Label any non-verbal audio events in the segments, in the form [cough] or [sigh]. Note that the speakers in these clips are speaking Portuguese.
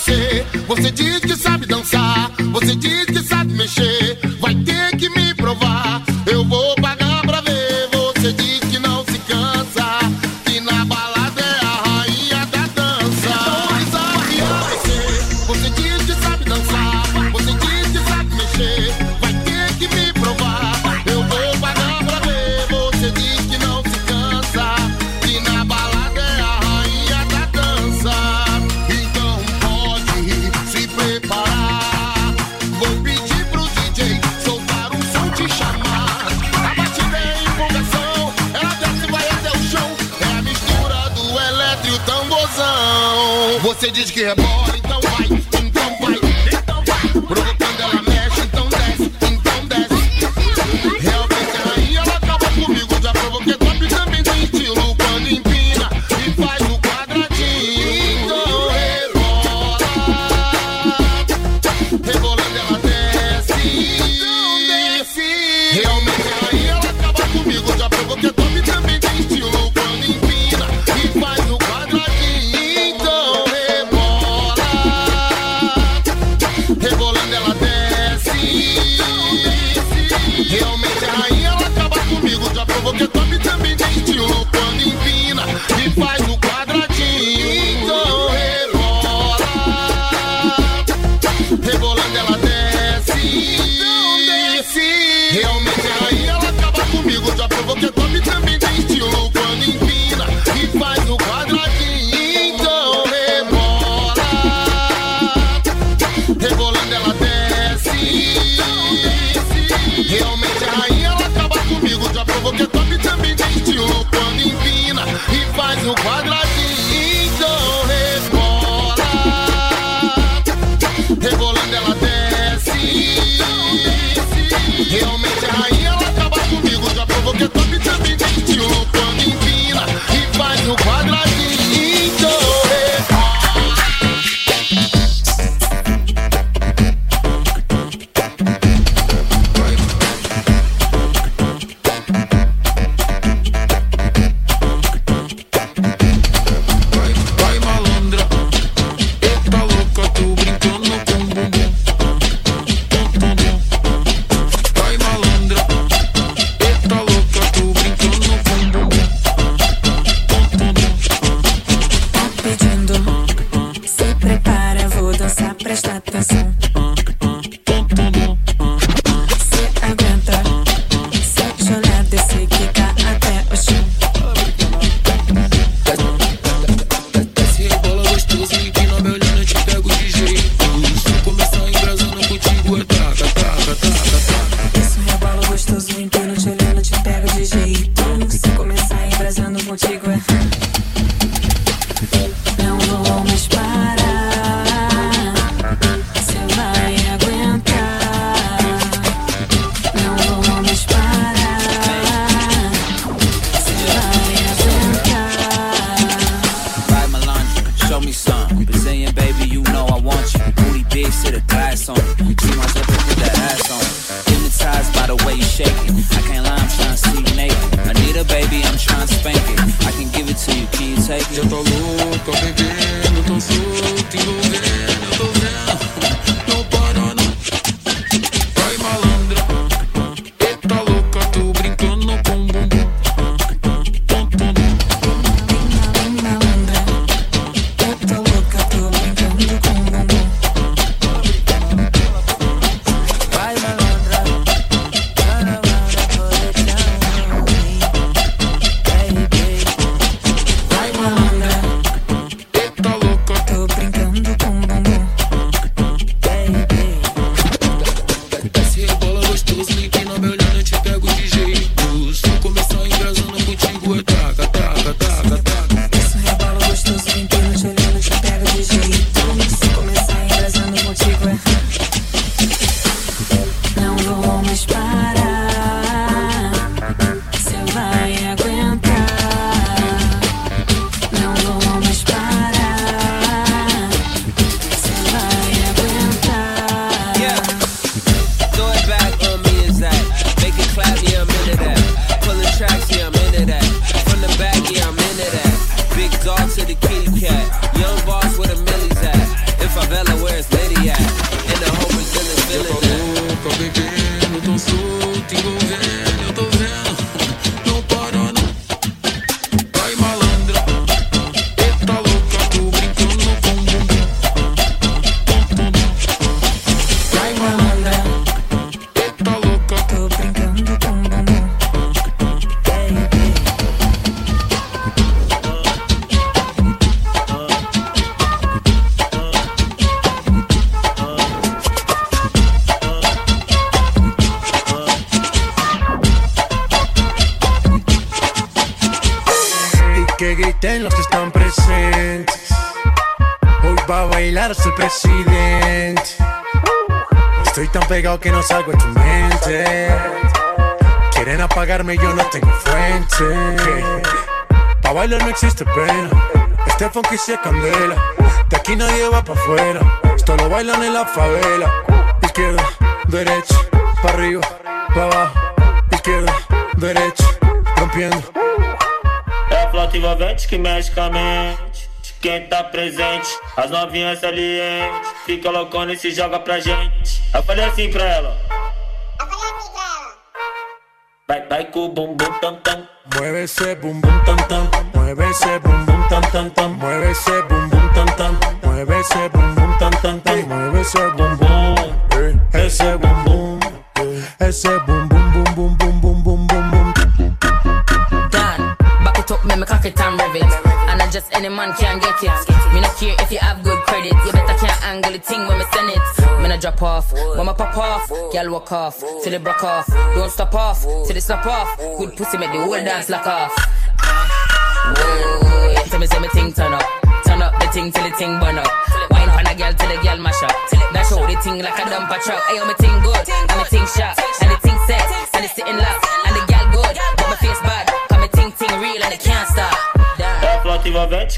você. Você diz que sabe dançar, você diz que sabe mexer. Que griten los que están presentes. Hoy va a bailar hasta el presidente. Estoy tan pegado que no salgo de tu mente. Quieren apagarme, yo no tengo fuente. Pa' bailar no existe pena. Este funky se candela. De aquí nadie va pa' afuera. Esto lo bailan en la favela. Izquierda, derecha, pa' arriba, pa' abajo. Izquierda, derecha, rompiendo. flauta envolvente que magicamente quem tá presente, as novinhas salientes, fica loucona e se joga pra gente. Eu falei assim pra ela. Eu falei assim pra ela. Vai, vai com o bumbum tam tam. Mueve esse bumbum tam tam. Mueve esse bumbum tam tam tam. Mueve esse bumbum tam tam. Mueve esse bumbum tam tam tam. Mueve esse bumbum. Eh, eh. Esse bumbum. Eh, esse bumbum bum bum bum bum. Cock it and rev it. And I just any man can get it. Me not care if you have good credit. You better can't angle the thing when me send it. Me not drop off, when me pop off. Girl walk off, till it broke off. Don't stop off, till it stop off. Good pussy make the whole dance lock off. Whoa, tell me say me thing turn up. Turn up the thing till the thing burn up. Wine pan a girl till the girl mash up. Dash out the thing like a dumper truck. Ayo, me thing good, and me thing sharp,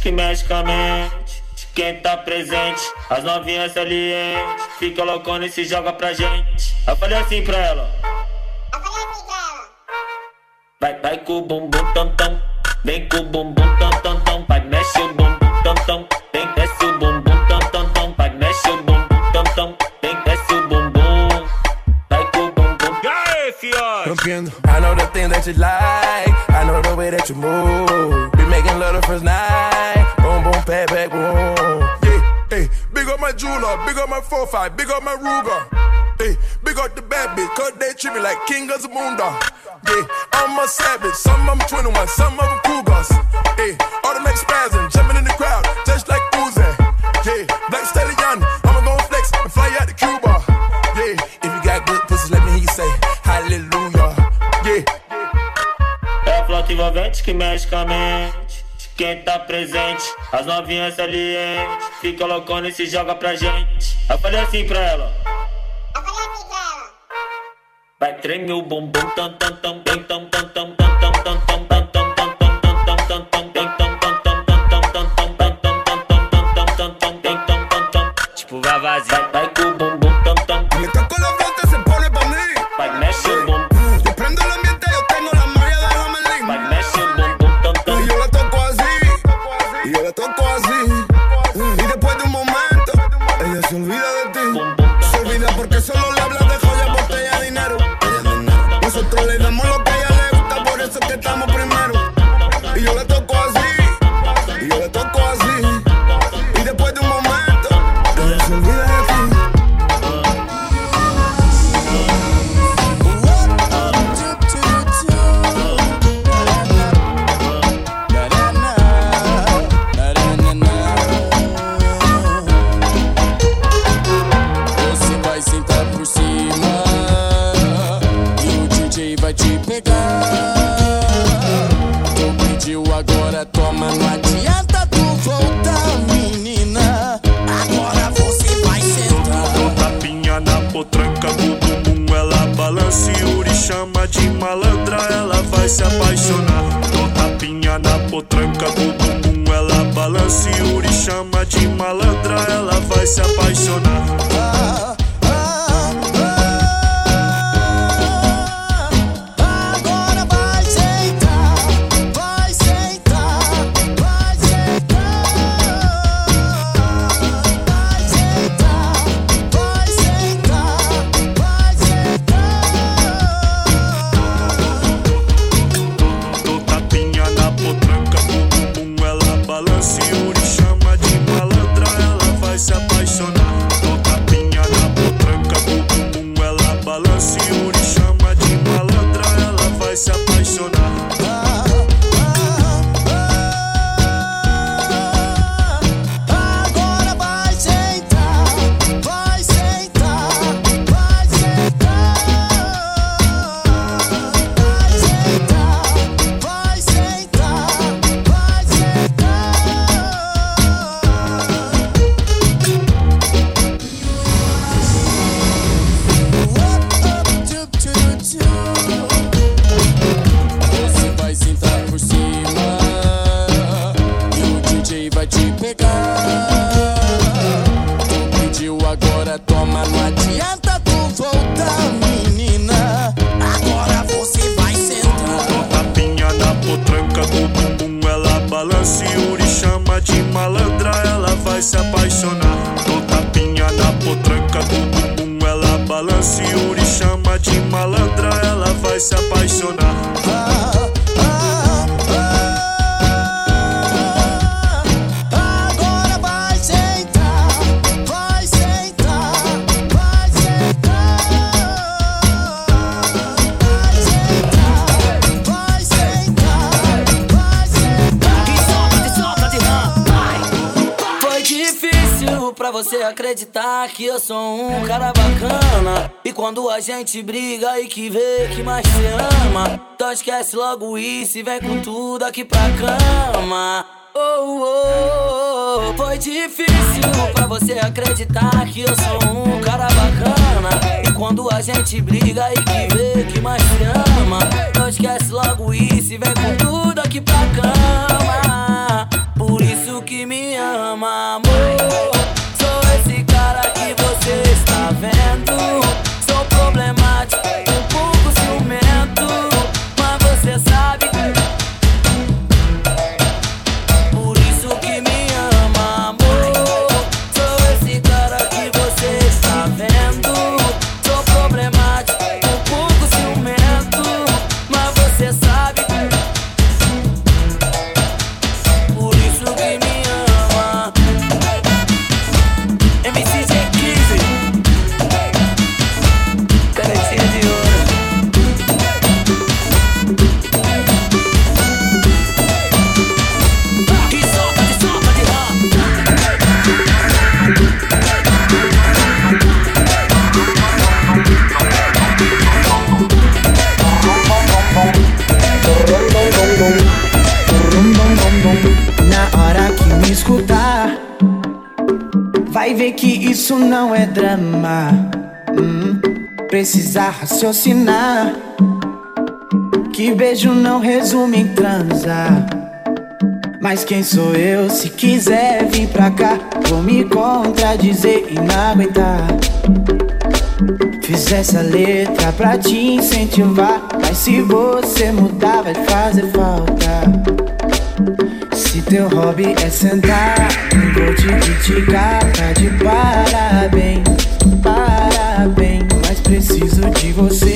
que mexe com a mente quem tá presente. As novinhas salientes fica loucona e se joga pra gente. Eu falei assim pra ela. Vai, vai com o bumbum tam tam. Vem com o bumbum tam tam tam. Vai, mexe o bumbum tam tam. Vem, desce o bumbum tam tam tam. Vai, mexe o bumbum tam tam. Vem, desce o bumbum. Vai com o bumbum. E aí, fiote? I know the thing that you like. I know the way that you move. Be making love the first night. Boom, boom, pat, pat, boom. Yeah, hey, big up my jeweler, big up my 4-5, big up my Ruger. Hey, big up the bad bitch, cause they treat me like king of the moondog. Yeah, I'm a savage, some of them 21, some of them cougars. Hey, automatic spasm, jumping in the crowd, just like Uzi. Yeah, black stallion, I'ma go flex and fly out to Cuba. Yeah, If you got good pussies, let me hear you say hallelujah. yeah. É a flauta envolvente que mexe com a mente de quem tá presente. As novinhas salientes, fica loucona e se joga pra gente. Eu falei assim pra ela. Eu falei assim pra ela. Vai tremer o bumbum, tam tam tam, tam tam tam. você acreditar que eu sou um cara bacana. E quando a gente briga e que vê que mais te ama, então esquece logo isso e vem com tudo aqui pra cama. Oh, oh, oh, oh, foi difícil pra você acreditar que eu sou um cara bacana. E quando a gente briga e que vê que mais te ama, então esquece logo isso e vem com tudo aqui pra cama. Por isso que me ama, amor. and the Vai ver que isso não é drama. Hum, precisar raciocinar. Que beijo não resume em transar. Mas quem sou eu? Se quiser vir pra cá, vou me contradizer e não aguentar. Fiz essa letra pra te incentivar. Mas se você mudar, vai fazer falta. Teu hobby é sentar, vou te criticar, tá de parabéns, parabéns. Mas preciso de você.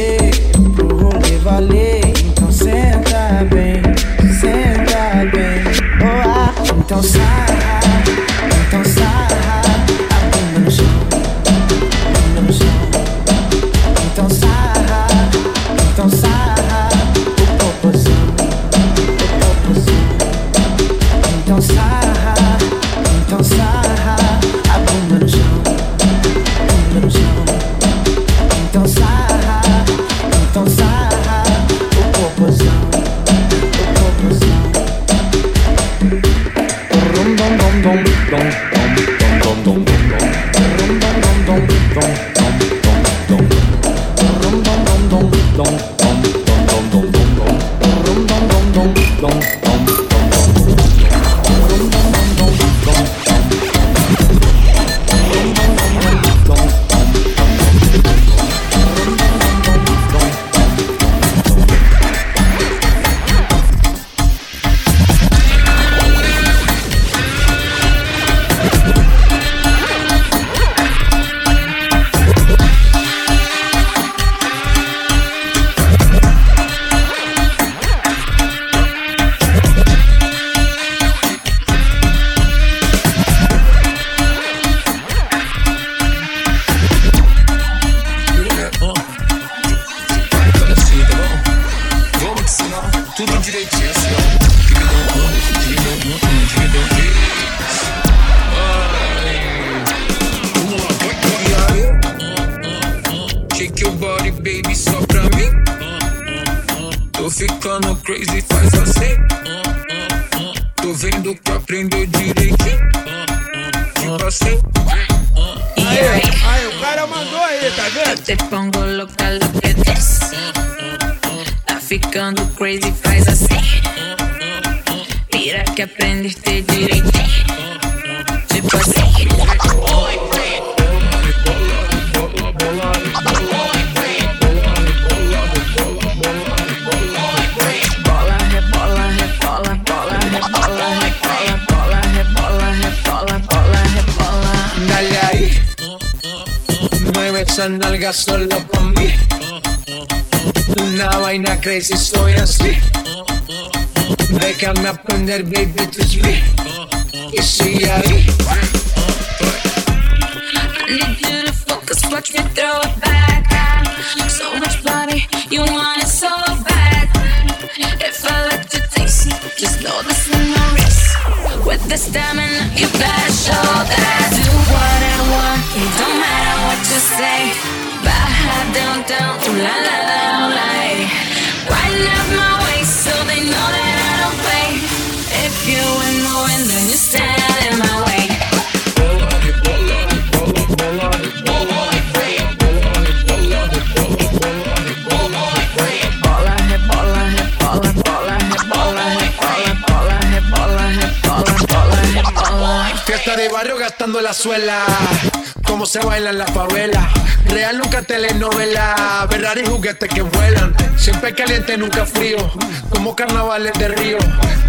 中 esa nalga solo pa' mí. Una vaina crazy, soy así. Déjame aprender, baby, to speak. Y sigue ahí. I need you to focus, watch me throw it back. So much body, you want it so bad. If I let you taste it, just know this is no risk. With the stamina, you better show that. Do what I want, it don't matter you say. Baja down, down, ooh la la la la. Wind up my waist so they know that I don't play. If you in the wind, then you stand in my barrio gastando la suela. Cómo se baila en la favela. Real nunca telenovela. Ferrari juguetes que vuelan. Siempre caliente, nunca frío. Como carnavales de río.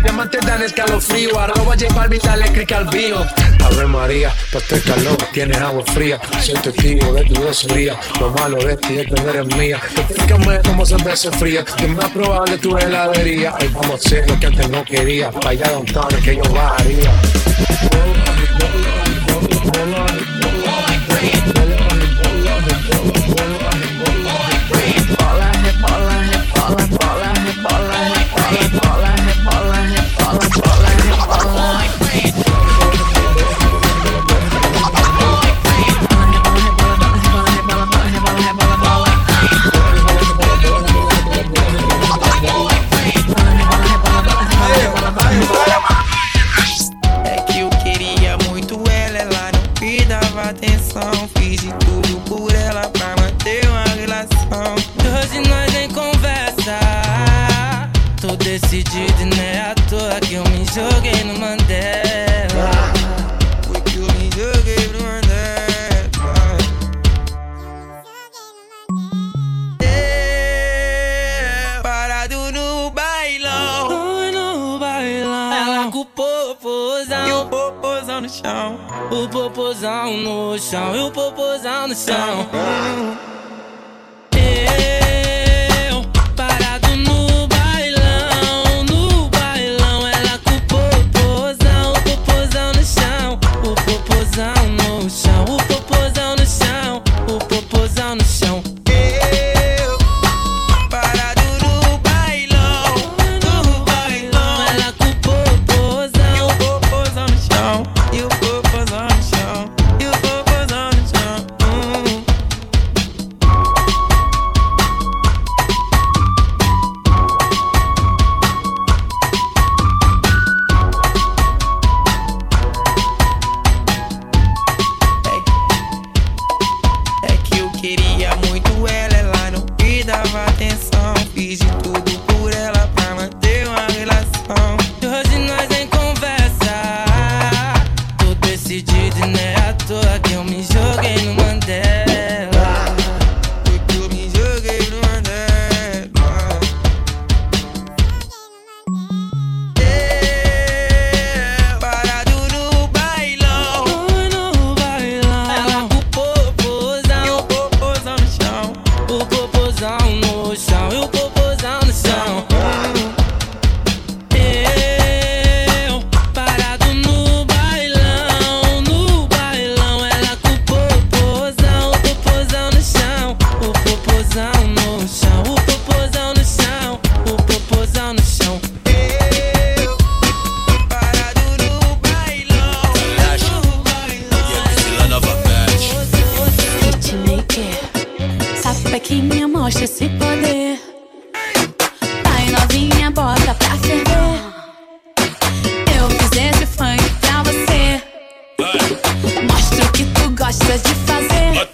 Diamantes dan escalofrío. Arroba Balvin, dale click al bio. Ave María, pa' este calor tienes agua fría. Soy testigo de tu grosería. Lo malo de ti es que no mía. Explícame cómo se frío. Que es más probable tu heladería. Hoy vamos a hacer lo que antes no quería. Pa' allá que yo bajaría. roll on roll on roll on.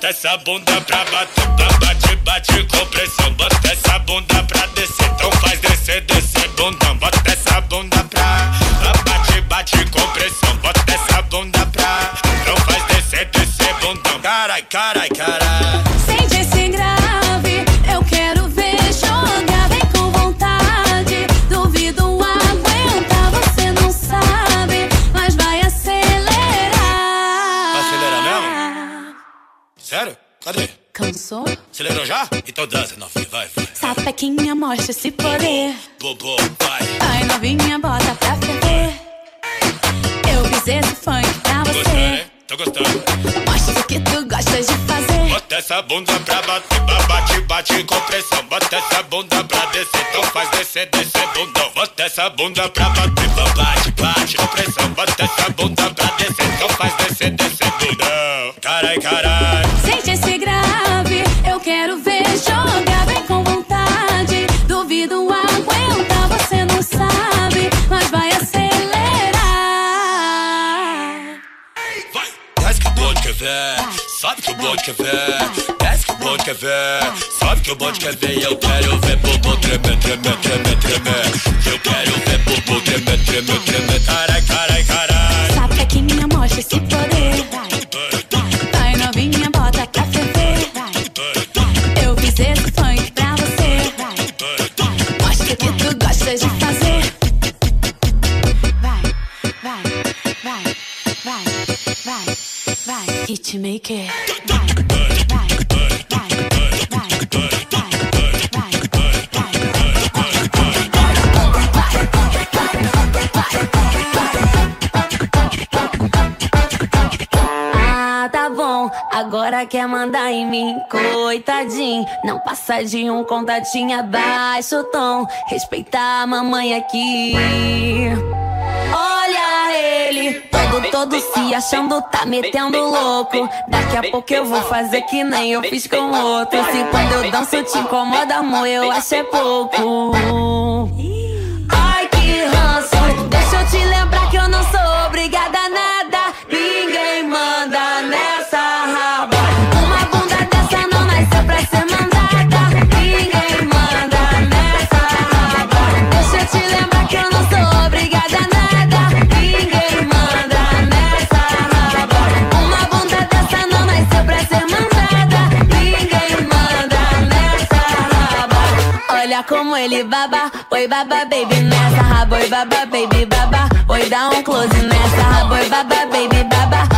Bota essa bunda pra bater, pra bate, bate com pressão. Bota essa bunda pra descer, então faz descer, descer bundão. Bota essa bunda pra, pra bate, bate com pressão. Bota essa bunda pra, então faz descer, descer bundão. Carai, carai, carai. Mostra esse poder. Bobo, vai. Vai novinha, bota pra ferver. Eu fiz esse funk pra Gostando, você. né? Tô gostando. Mostra o que tu gosta de fazer. Bota essa bunda pra bater, ba- bate, bate com pressão. Bota essa bunda pra descer, então faz descer, descer bundão. Bota essa bunda pra bater, ba- bate, bate com pressão. Bota essa bunda pra descer, então faz descer, descer bundão. Carai, carai. Sente esse bonde quer ver. Desce que o bonde quer ver, sabe que o bonde quer ver. Eu quero ver bobo tremer, tremer, tremer, tremer. Eu quero ver bobo tremer, tremer, tremer. Carai, quer mandar em mim, coitadinho. Não passa de um contatinho abaixo tom. Respeitar a mamãe aqui. Olha ele, todo, todo se achando, tá metendo louco. Daqui a pouco eu vou fazer que nem eu fiz com outro. Se quando eu danço te incomoda, amor, eu acho é pouco. Ai, que ranço. Deixa eu te lembrar que eu não sou Como ele baba, oi baba baby nessa. Raba, oi baba baby baba, oi dá um close nessa. Raba, oi baba baby baba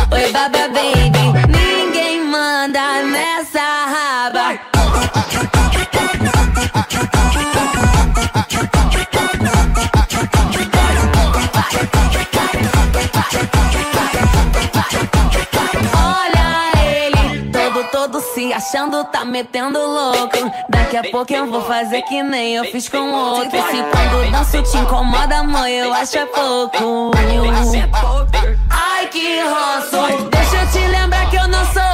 achando, tá metendo louco. Daqui a pouco eu vou fazer que nem eu fiz com outro. Se quando danço te incomoda, amor, eu acho é pouco. Ai, que ranço. Deixa eu te lembrar que eu não sou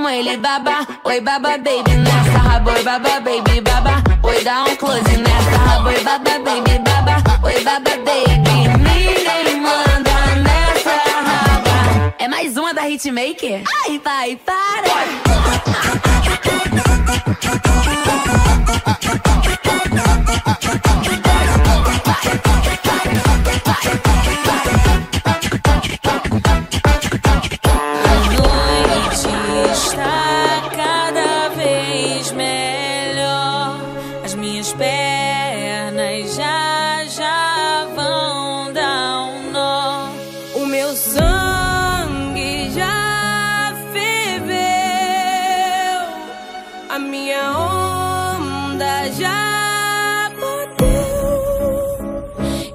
como ele baba, oi baba baby nessa raba, oi baba baby baba, oi dá um close nessa raba, oi baba baby baba, oi baba baby. Ninguém manda nessa raba. É mais uma da Hitmaker? Ai, vai, para! As minhas pernas já já vão dar um nó. O meu sangue já ferveu. A minha onda já bateu.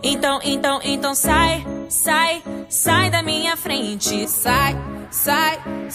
Então, então, então sai, sai, sai da minha frente. Sai, sai,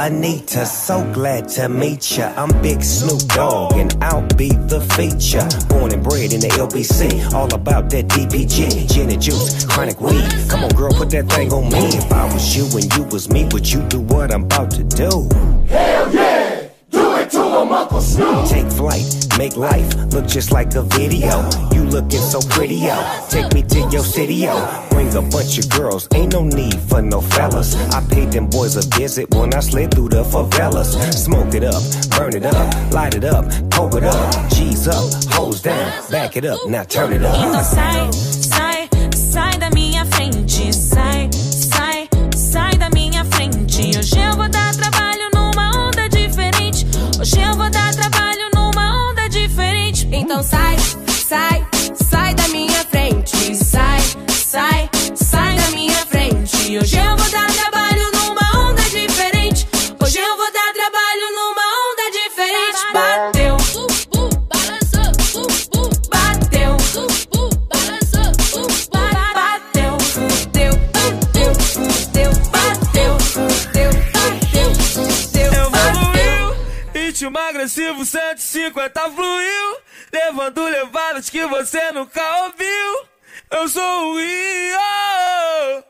Anita, so glad to meet ya. I'm Big Snoop Dogg, and I'll be the feature. Born and bred in the LBC, all about that DPG, gin and juice, chronic weed. Come on, girl, put that thing on me. If I was you and you was me, would you do what I'm about to do? Hell yeah! Do it to him, Uncle Snoop! Take flight, make life look just like a video. You looking so pretty, yo. Take me to your city, yo. Bring a bunch of girls, ain't no need for no fellas. I paid them boys a visit when I slid through the favelas. Smoke it up, burn it up, light it up, coke it up. G's up, hoes down, back it up, now turn it up. Então sai, sai, sai da minha frente. Sai, sai, sai da minha frente. Hoje eu vou dar trabalho numa onda diferente. Hoje eu vou dar trabalho numa onda diferente. Bateu, bateu, bateu, fudeu, fudeu, fudeu, bateu, fudeu, bateu, fudeu, Evoluiu, ritmo agressivo 150 fluiu, levando levadas que você nunca ouviu. Eu sou o Rio.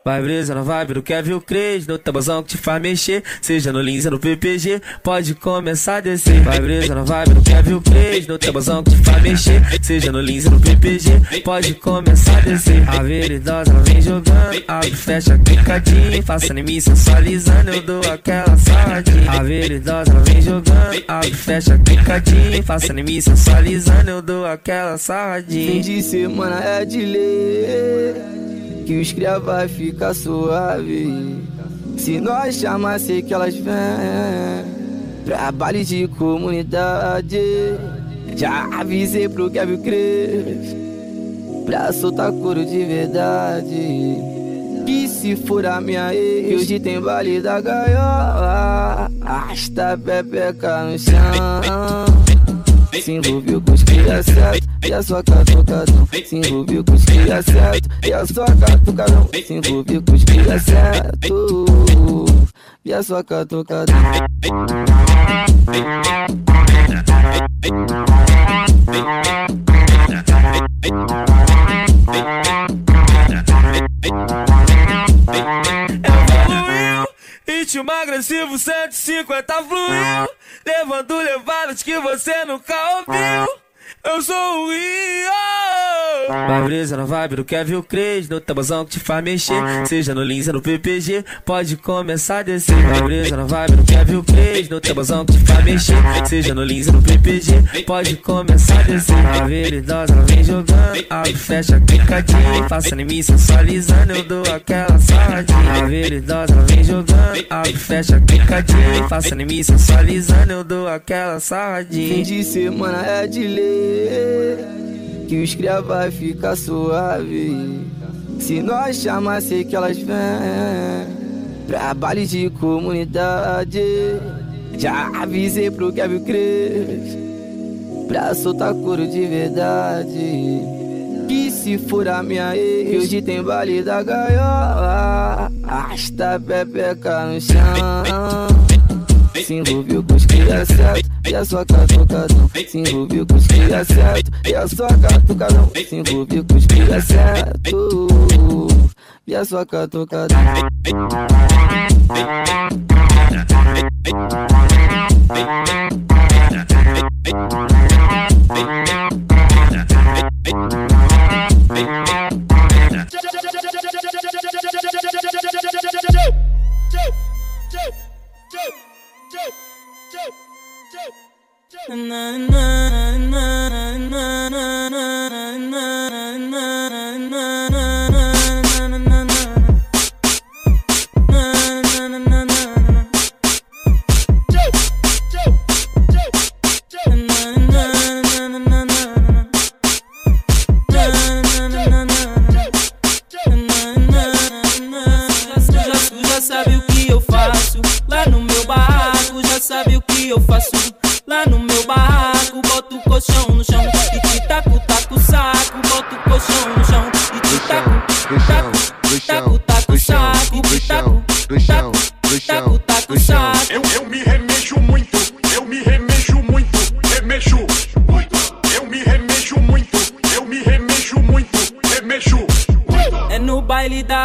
Vai brisa na vibe do Kevin Cres, no tabuzão que te faz mexer, seja no Lins ou no PPG, pode começar a descer. Vai brisa na vibe do Kevin Cres, no tabuzão que te faz mexer, seja no Lins ou no PPG, pode começar a descer. A veridosa ela vem jogando, abre, fecha, clicadinho, faça em mim sensualizando, eu dou aquela sarradinha. A veridosa ela vem jogando, abre, fecha, clicadinho, faça em mim sensualizando, eu dou aquela sarradinha. Fim de semana é de ler Que os cria vai ficar suave. Se nós chamar, sei que elas vêm. Pra baile de comunidade Já avisei pro Kevin Cres Pra soltar couro de verdade. Que se for a minha ex Hoje tem baile da gaiola. Arrasta a pepeca no chão. Se envolveu com os cria certo E a sua catucadão Se envolveu com os cria certo. E a sua catucadão Se envolveu com os cria certo. E a sua catucadão ritmo agressivo 150 fluiu, levando levadas que você nunca ouviu. Eu sou o. Vai brisa na vibe do Kevin Cres, no tabuzão que te faz mexer, seja no Lins no PPG, pode começar a descer. Vai brisa na vibe do Kevin Cres, no tabuzão que te faz mexer, seja no Lins no PPG, pode começar a descer. A veridosa ela vem jogando, abre, fecha, clicadinho, faça em mim sensualizando, eu dou aquela sarradinha. A veridosa ela vem jogando, abre, fecha, clicadinho, faça em mim sensualizando, eu dou aquela sarradinha. Fim de semana é de ler Que os cria vai ficar suave. Se nós chamar, sei que elas vêm Pra baile de comunidade. Já avisei pro Kevin Cres Pra soltar couro de verdade. Que se for a minha ex Hoje tem baile da gaiola. Arrasta a pepeca no chão se envolveu com os cria certo E a sua catucadão Se envolveu com os cria certo E a sua catucadão Se envolveu com os cria certo E a sua catucadão Tu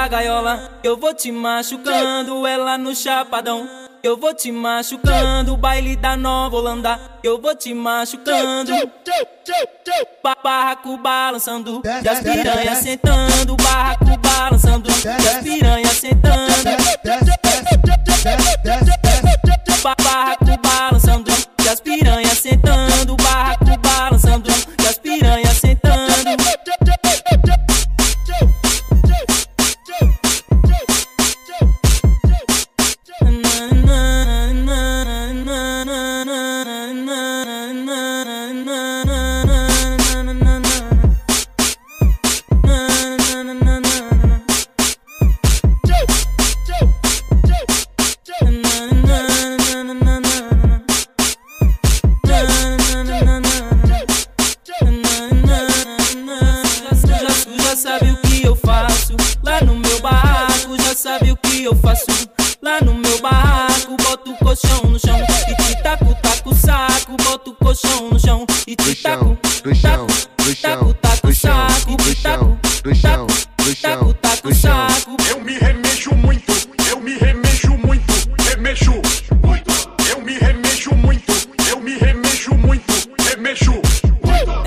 da gaiola, eu vou te machucando. Ela no chapadão, eu vou te machucando. Baile da Nova Holanda, eu vou te machucando. Ba- Barraco balançando, e as piranhas sentando. Barraco balançando, e as piranhas sentando. Ba- Barraco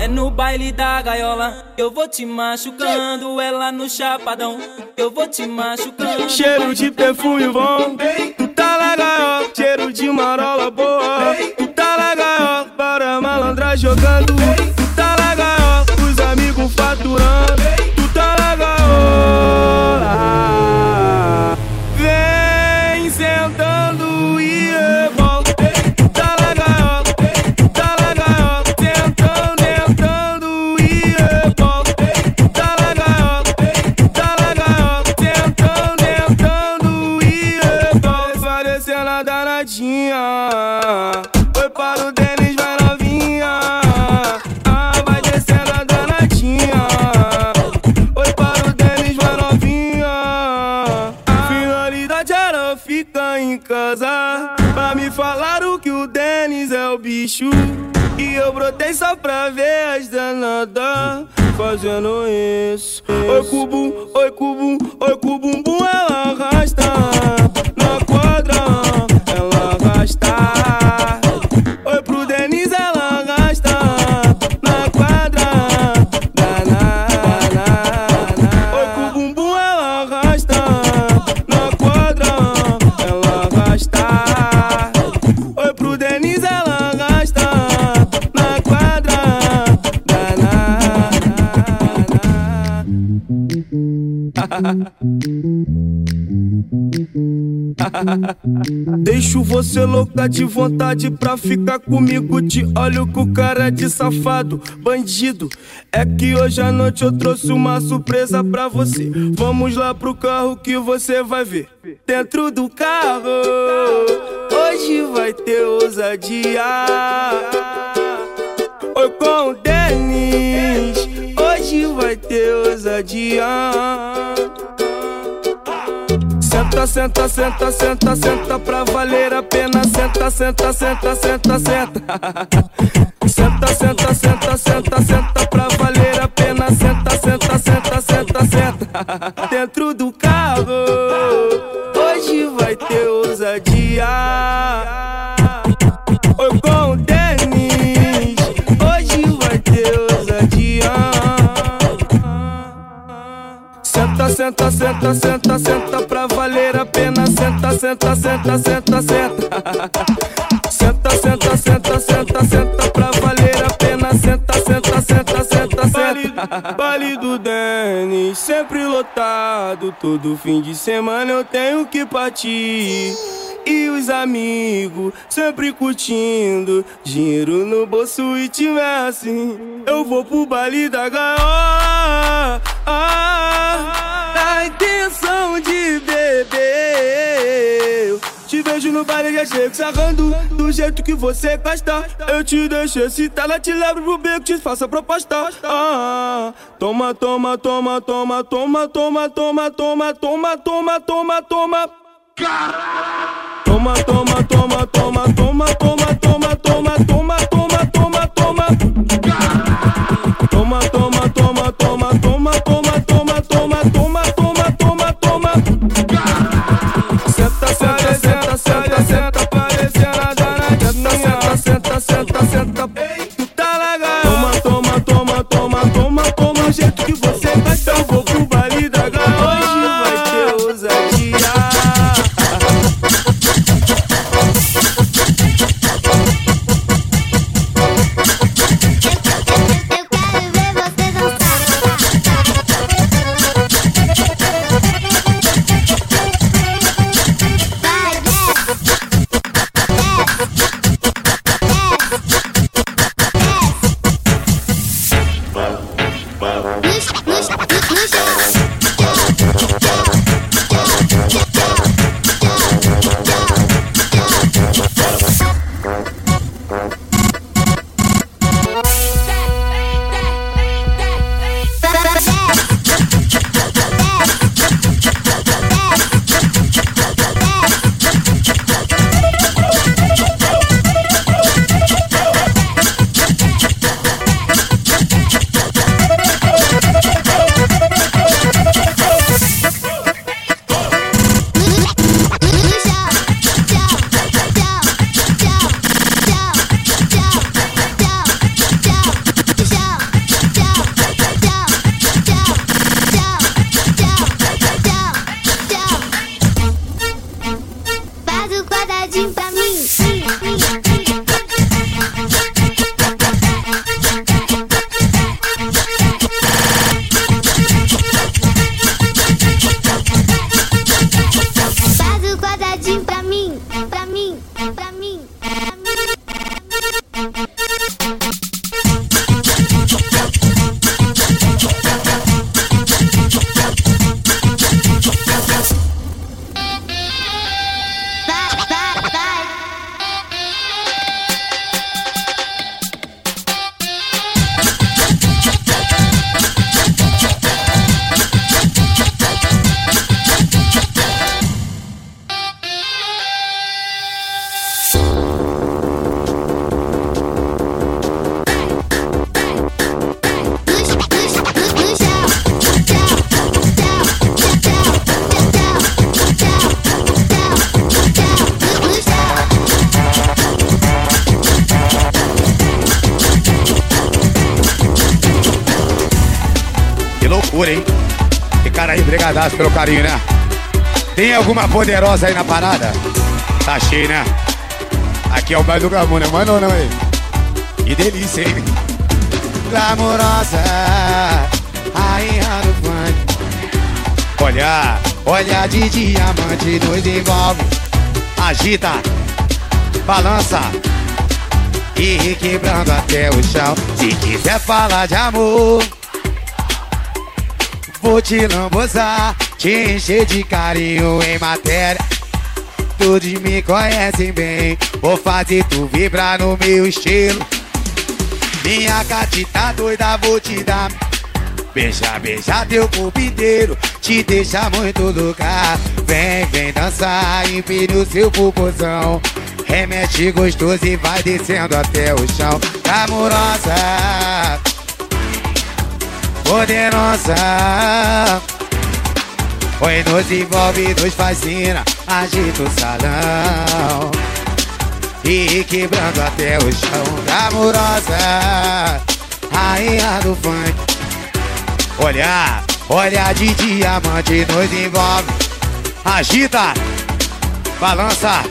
É no baile da gaiola, eu vou te machucando. Ela no chapadão, eu vou te machucando. Cheiro de perfume bom, tu tá na gaiola. Cheiro de marola boa, tu tá na gaiola. Para malandra jogando, bicho. E eu brotei só pra ver as danadas fazendo isso. Oi, cubo, oi, cubo, oi, cubumbum, [laughs] Deixo você louca de vontade pra ficar comigo. Te olho com cara de safado, bandido. É que hoje à noite eu trouxe uma surpresa pra você. Vamos lá pro carro que você vai ver. Dentro do carro, hoje vai ter ousadia. Oi com o Denis, vai ter ousadia. Senta, senta, senta, senta, senta pra valer a pena. Senta, senta, senta, senta, senta. [laughs] Senta, senta, senta, senta, senta pra valer a pena. Senta, senta, senta, senta, senta. [laughs] Dentro do carro, hoje vai ter ousadia. Senta, senta, senta, senta, pra valer a pena. Senta, senta, senta, senta, senta. [laughs] Senta, senta, senta, senta, senta pra valer a pena. Senta, senta, senta, senta, senta. Vale do Denis, sempre lotado. Todo fim de semana eu tenho que partir. E os amigos sempre curtindo. Dinheiro no bolso e tiver assim. Eu vou pro baile da gaiola. Hoje no baile já chego sarrando Do jeito que você gosta Eu te deixo excitada Te levo pro beco, te faço a proposta ah, Toma, toma, toma, toma Toma, toma, toma, toma Toma, toma, toma, toma Toma, toma, toma, toma Toma, toma, toma loucura, hein? E cara aí, brigadaço pelo carinho, né? Tem alguma poderosa aí na parada? Tá cheio, né? Aqui é o bairro do Gamu, né? Mano, não, hein? Que delícia, hein? Glamourosa, rainha do funk. Olha, olha de diamante nos envolve. Agita, balança e quebrando até o chão. Se quiser falar de amor, vou te lambuzar, te encher de carinho em matéria. Todos me conhecem bem, vou fazer tu vibrar no meu estilo. Minha gatita doida, vou te dar. Beija, beija teu corpo inteiro, te deixa muito louca. Vem, vem dançar, empine o seu popozão. Remexe gostoso e vai descendo até o chão. Amorosa, poderosa. Oi, nos envolve, nos fascina, agita o salão. E quebrando até o chão. Amorosa, rainha do funk. Olha, olha de diamante nos envolve. Agita, balança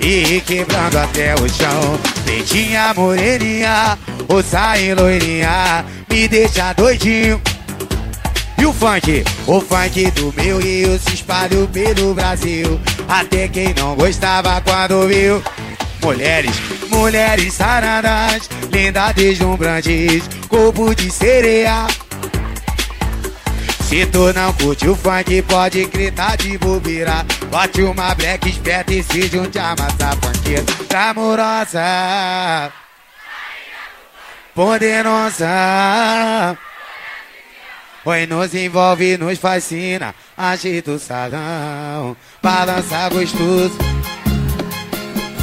e quebrando até o chão. Peitinha moreninha, o saia loirinha, me deixa doidinho. E o funk, o funk do meu Rio se espalhou pelo Brasil. Até quem não gostava quando viu. Mulheres, mulheres saradas, lindas deslumbrantes, corpo de sereia. Se tu não curte o funk, pode gritar de bobeira. Bote uma black esperta e se junte a massa funkeira. Amorosa, poderosa. Oi, nos envolve, nos fascina. Agita o salão, balança gostoso.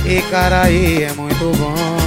E cara aí é muito bom.